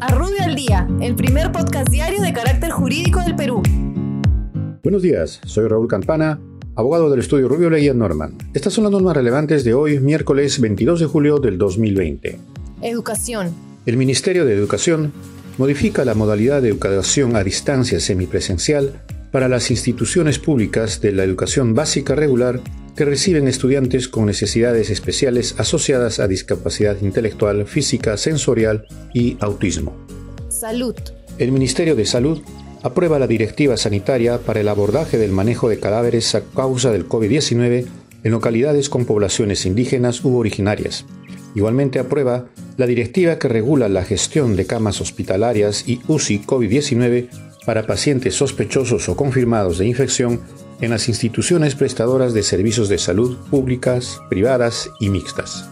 A Rubio al Día, el primer podcast diario de carácter jurídico del Perú. Buenos días, soy Raúl Campana, abogado del estudio Rubio Leguía Norman. Estas son las normas relevantes de hoy, miércoles 22 de julio del 2020. Educación. El Ministerio de Educación modifica la modalidad de educación a distancia semipresencial para las instituciones públicas de la educación básica regular que reciben estudiantes con necesidades especiales asociadas a discapacidad intelectual, física, sensorial y autismo. Salud. El Ministerio de Salud aprueba la directiva sanitaria para el abordaje del manejo de cadáveres a causa del COVID-19 en localidades con poblaciones indígenas u originarias. Igualmente aprueba la directiva que regula la gestión de camas hospitalarias y UCI COVID-19 para pacientes sospechosos o confirmados de infección en las instituciones prestadoras de servicios de salud públicas, privadas y mixtas.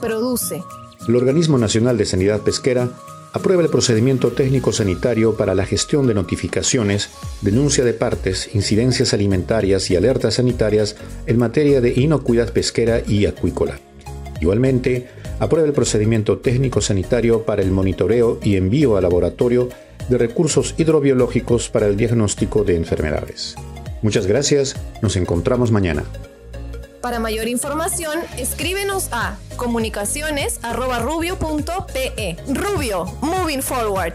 Produce. El Organismo Nacional de Sanidad Pesquera aprueba el procedimiento técnico sanitario para la gestión de notificaciones, denuncia de partes, incidencias alimentarias y alertas sanitarias en materia de inocuidad pesquera y acuícola. Igualmente, aprueba el procedimiento técnico sanitario para el monitoreo y envío al laboratorio de recursos hidrobiológicos para el diagnóstico de enfermedades. Muchas gracias, nos encontramos mañana. Para mayor información, escríbenos a comunicaciones.rubio.pe. Rubio, moving forward.